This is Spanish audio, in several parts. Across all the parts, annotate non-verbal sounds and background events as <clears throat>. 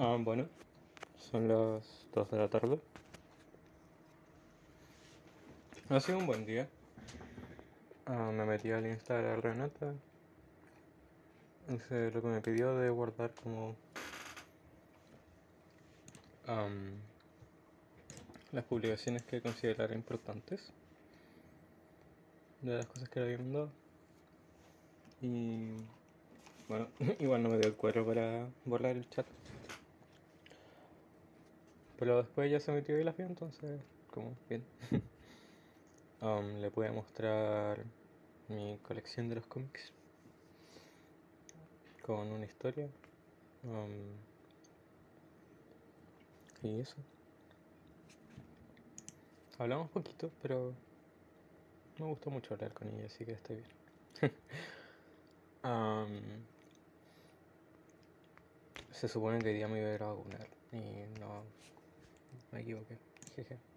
Ah, bueno, son las 2 de la tarde. Ha sido un buen día. Ah, me metí al Insta de Renata. Hice lo que me pidió de guardar como las publicaciones que considerara importantes de las cosas que le había mandado. Y bueno, <laughs> igual no me dio el cuero para borrar el chat. Pero después ya se metió y las vio, entonces, como bien. <laughs> Um, le pude mostrar mi colección de los cómics con una historia. Um, y eso. Hablamos poquito, pero me gustó mucho hablar con ella, así que estoy bien. <laughs> Um, se supone que hoy día me iba a ir a vacunar y no me equivoqué. Jeje. <laughs>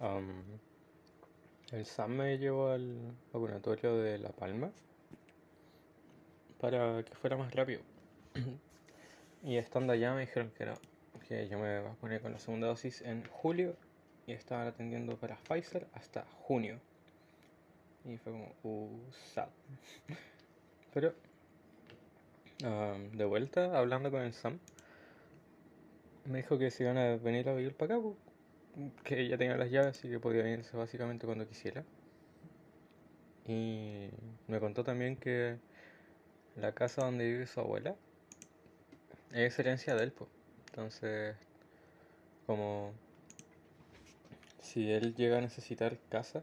Um, el Sam me llevó al vacunatorio de La Palma para que fuera más rápido. <clears throat> y estando allá me dijeron que no, que yo me vacuné con la segunda dosis en julio y estaban atendiendo para Pfizer hasta junio. Y fue como, uh, sad. <laughs> Pero, de vuelta, hablando con el Sam, me dijo que se iban a venir a vivir para acá, que ella tenía las llaves y que podía venirse básicamente cuando quisiera. Y me contó también que la casa donde vive su abuela es herencia de él, po. Entonces, como si él llega a necesitar casa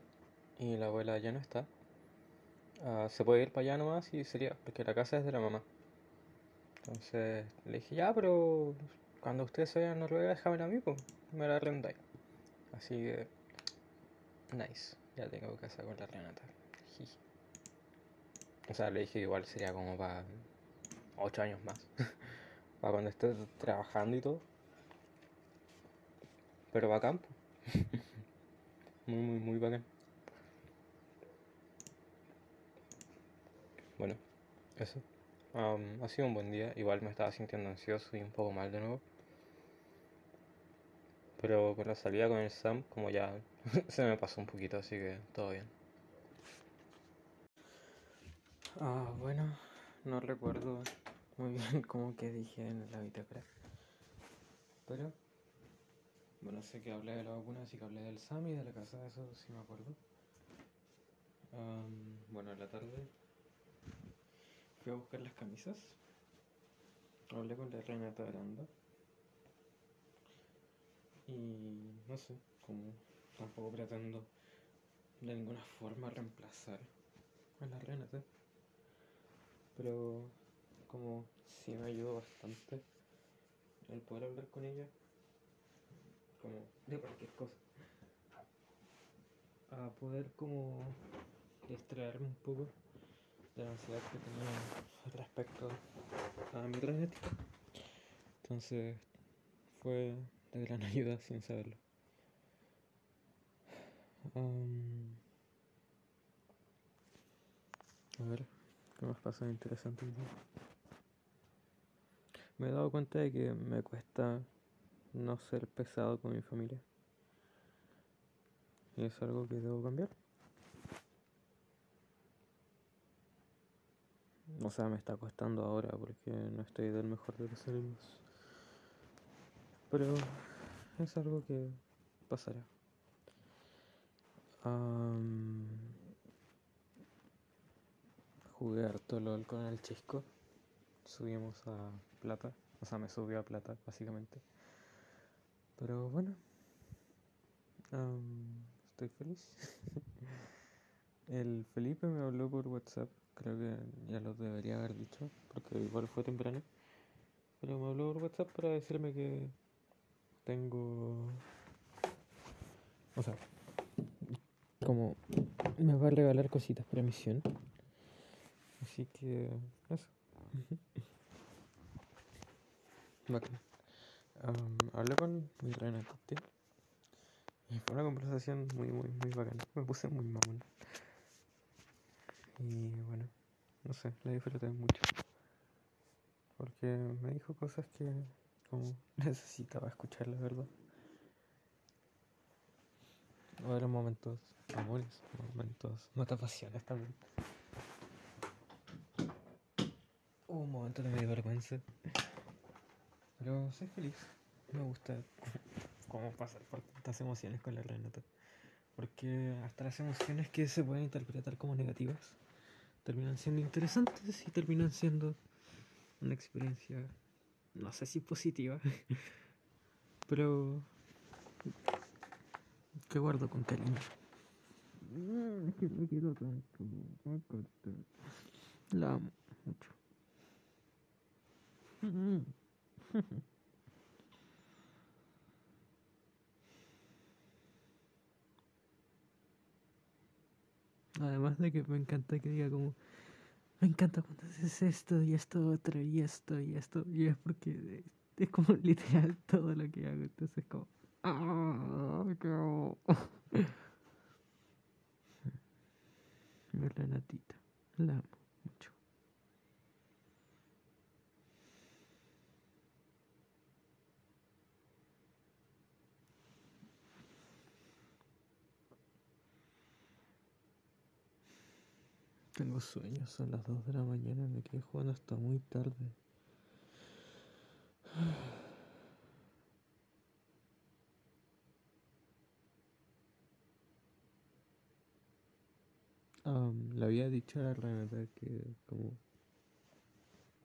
y la abuela ya no está, ah, se puede ir para allá nomás y sería, porque la casa es de la mamá. Entonces le dije, ya, pero cuando usted se vaya a Noruega, déjamela a mí, pues, me la arrendáis. Así que, nice, ya tengo casa con la Renata. O sea, le dije igual sería como para 8 años más. <laughs> para cuando esté trabajando y todo. Pero va campo. <laughs> muy, muy, muy bacán. Bueno, eso. Am, ha sido un buen día. Igual me estaba sintiendo ansioso y un poco mal de nuevo. Pero con la salida con el Sam, como ya <laughs> se me pasó un poquito, así que todo bien. Ah, bueno, no recuerdo muy bien <laughs> cómo que dije en la bitácora. Pero, bueno, sé que hablé de la vacuna, así que hablé del Sam y de la casa, eso sí me acuerdo. Am, bueno, en la tarde fui a buscar las camisas. Hablé con la Renata Aranda. Y no sé, como tampoco pretendo de ninguna forma reemplazar a la Renata. Pero como sí me ayudó bastante el poder hablar con ella. Como de cualquier cosa. A poder como distraerme un poco de la ansiedad que tenía respecto a mi genética. Entonces fue de gran <laughs> ayuda sin saberlo. A ver, ¿qué más pasa interesante? Me he dado cuenta de que me cuesta no ser pesado con mi familia. Y es algo que debo cambiar. O sea, me está costando ahora porque no estoy del mejor de los ánimos. Pero es algo que pasará. Am, jugué harto con el Chisco. Subimos a plata. O sea, me subió a plata, básicamente. Pero bueno. am, estoy feliz. <laughs> El Felipe me habló por WhatsApp. Creo que ya lo debería haber dicho. Porque igual fue temprano. Pero me habló por WhatsApp para decirme que tengo... O sea, como me va a regalar cositas para misión. Así que eso. <laughs> Bacán. Am, hablé con mi Renata y fue una conversación muy, muy, muy bacana. Me puse muy mamón. Y bueno, no sé, la disfruté mucho. Porque me dijo cosas que como <laughs> necesitaba escuchar, la verdad. O momentos amores, momentos, notas pasiones también. Hubo un momento de me vergüenza. Pero soy feliz. Me gusta <laughs> cómo pasar por tantas emociones con la Renata. Porque hasta las emociones que se pueden interpretar como negativas terminan siendo interesantes y terminan siendo una experiencia, no sé si positiva, <laughs> pero que guardo con cariño. La amo mucho. <laughs> Además de que me encanta que diga como, me encanta cuando haces esto y esto otro y esto y esto, y es porque es como <laughs> literal todo lo que hago, entonces como, ah, <laughs> La natita, la amo mucho. Tengo sueños, son las 2 de la mañana, me quedé jugando hasta muy tarde. <sighs> le había dicho a la Renata que como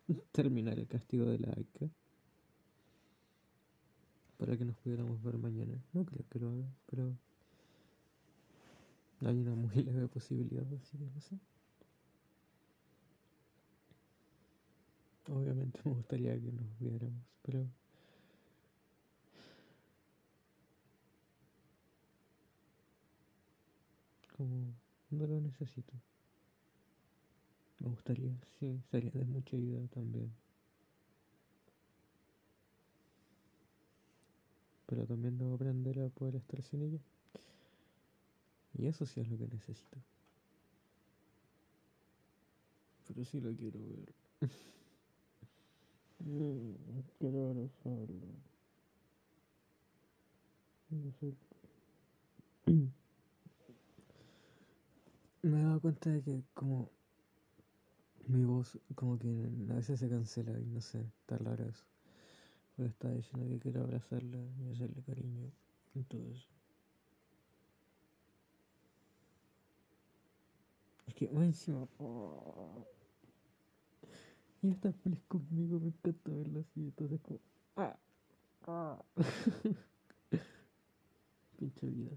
<laughs> terminar el castigo de la Aika para que nos pudiéramos ver mañana. No creo que lo haga, pero hay una muy <laughs> leve posibilidad, así que no sé. Obviamente <laughs> me gustaría que nos viéramos, pero... Como no lo necesito. Me gustaría, sí, sería de mucha ayuda también. Pero también debo aprender a poder estar sin ella. Y eso sí es lo que necesito. Pero sí lo quiero ver. <laughs> Quiero abrazarlo. No sé. Me he dado cuenta de que como mi voz como que a veces se cancela y no sé, está raro eso. Pero estaba diciendo que quiero abrazarla y hacerle cariño y todo eso. Es que encima... Y está feliz conmigo, me encanta verla así, entonces como... ¡Ah! ¡Ah! <laughs> Pinche vida.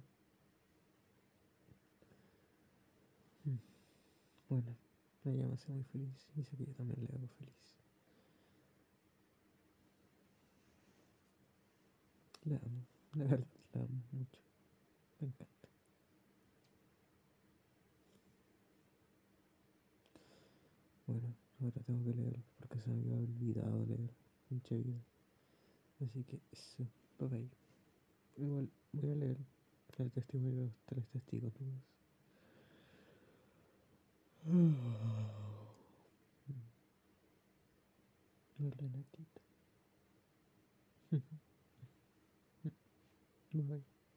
Bueno, ella me hace muy feliz y sé que yo también le hago feliz. La amo, la verdad la amo mucho. Me encanta. Bueno, ahora tengo que leer porque se me había olvidado leer. Mucha vida. Así que eso, bye. Igual voy a leer el testimonio de los tres testigos Renatita. <sighs> <laughs> Bye.